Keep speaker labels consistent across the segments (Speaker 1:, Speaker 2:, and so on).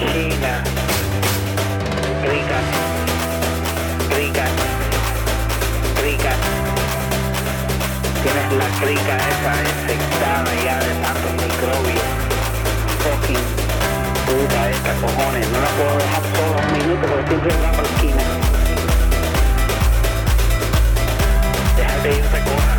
Speaker 1: China, ricas, ricas, ricas. Tienes la crica esa infectada ya de tantos microbios. Fucking puta esta cojones. No la puedo dejar solo un minuto porque siempre va por la esquina.
Speaker 2: Déjate.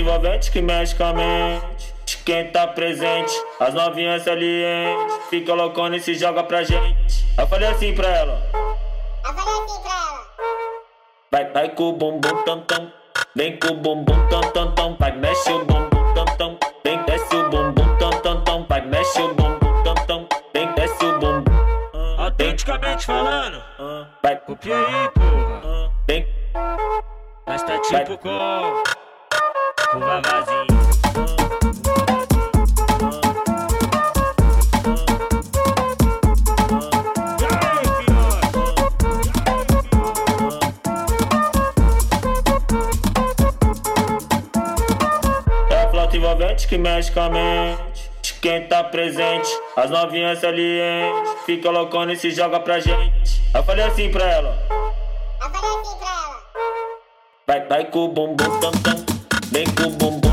Speaker 2: envolvente que mexe com a mente. Quem tá presente, as novinhas salientes. Fica loucona e se joga pra gente. Eu falei assim pra ela.
Speaker 3: Eu falei assim pra ela.
Speaker 2: Vai, vai com o bumbum tam tam. Vem com o bumbum tam tam tam. Vai, mexe o bumbum tam tam. Vem, desce o bumbum tam tam tam. Vai, mexe o bumbum tam tam. Vem, desce o bumbum.
Speaker 4: Autenticamente falando.
Speaker 2: Vai,
Speaker 4: copia aí, porra.
Speaker 2: Vem.
Speaker 4: Mas tá tipo vai. com.
Speaker 2: É que mexe com a mente. Quem tá presente, as novinhas ali, hein? Fica loucona e se joga pra gente. Eu falei assim pra ela.
Speaker 3: Eu falei assim pra ela.
Speaker 2: Vai, vai com o bumbum tam tam. Vem com o bumbum.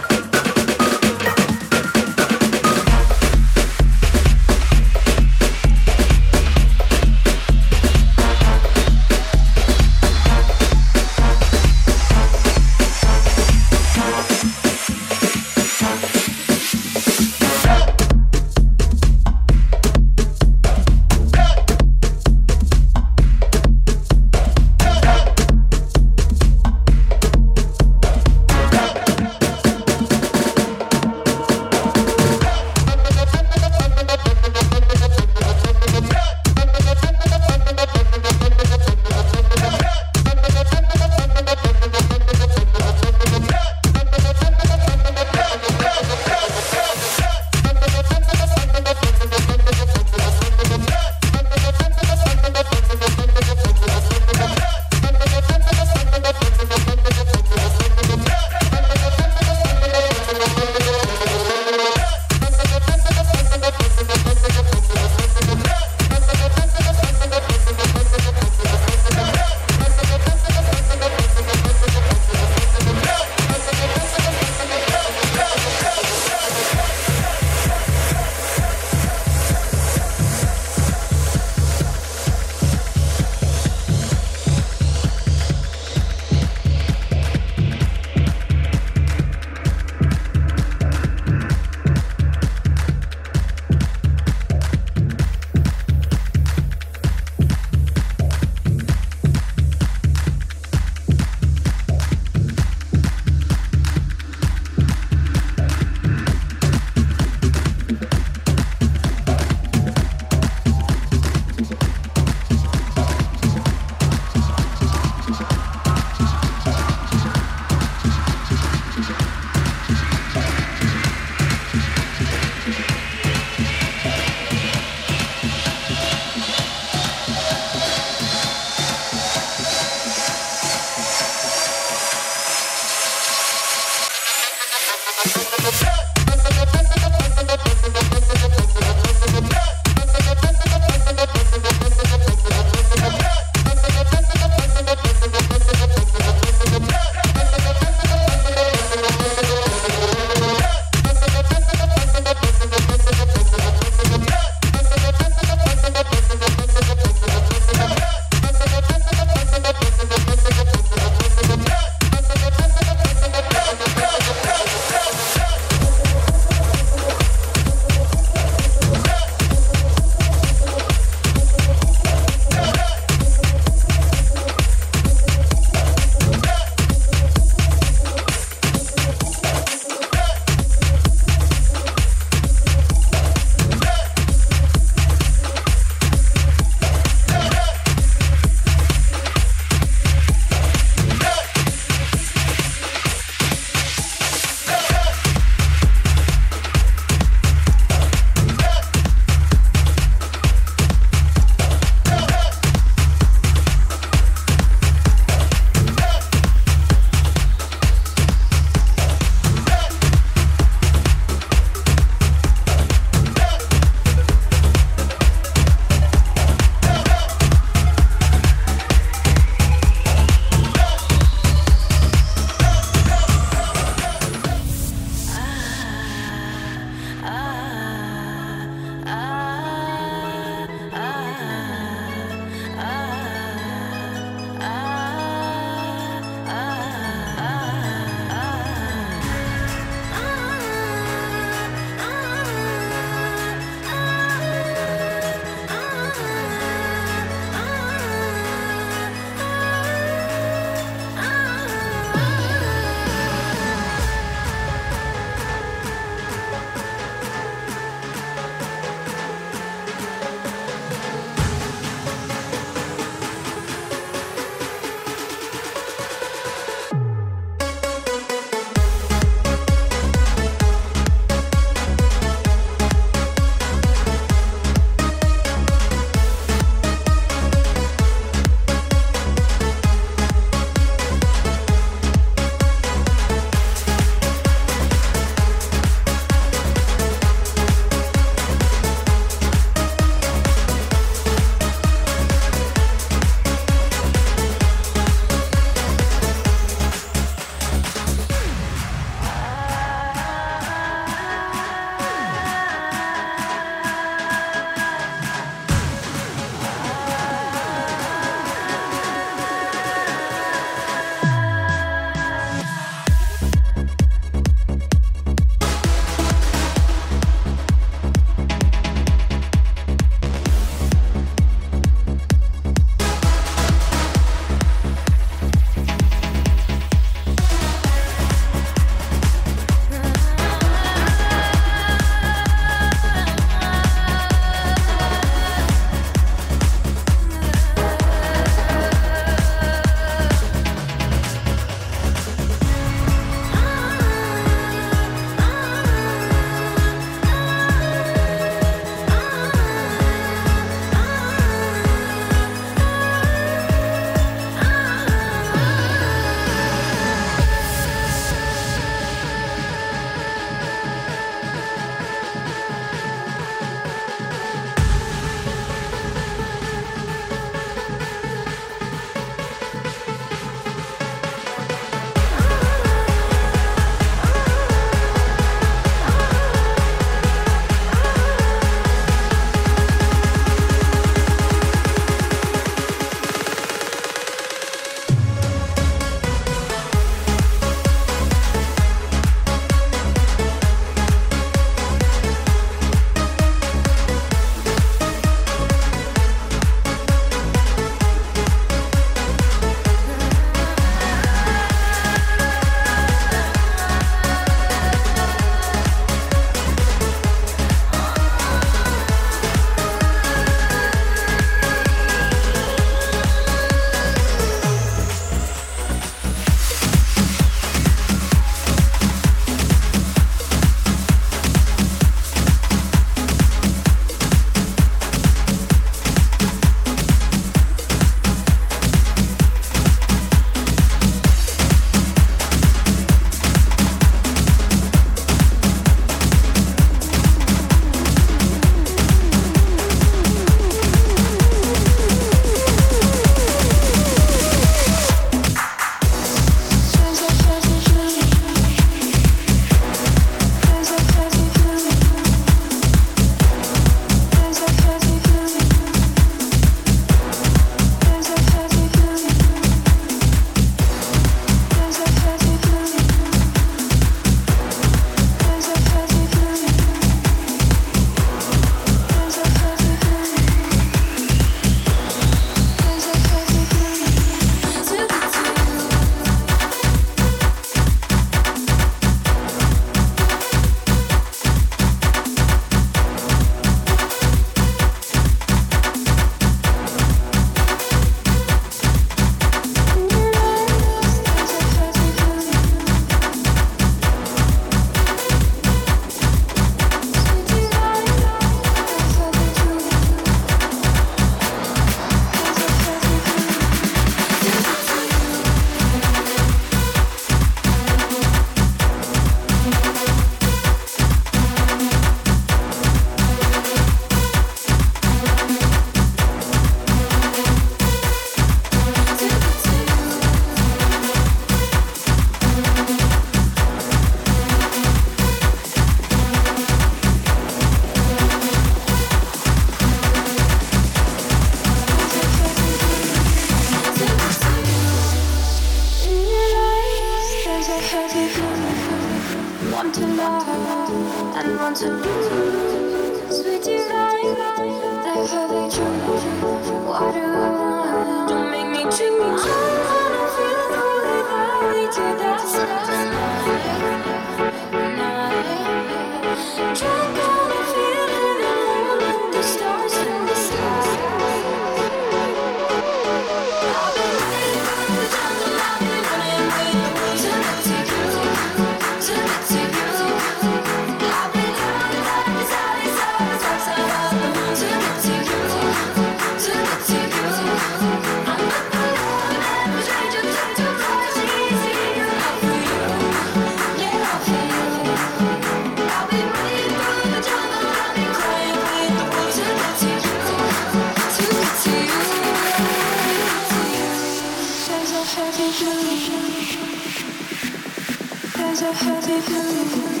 Speaker 5: There's a heavy, heavy.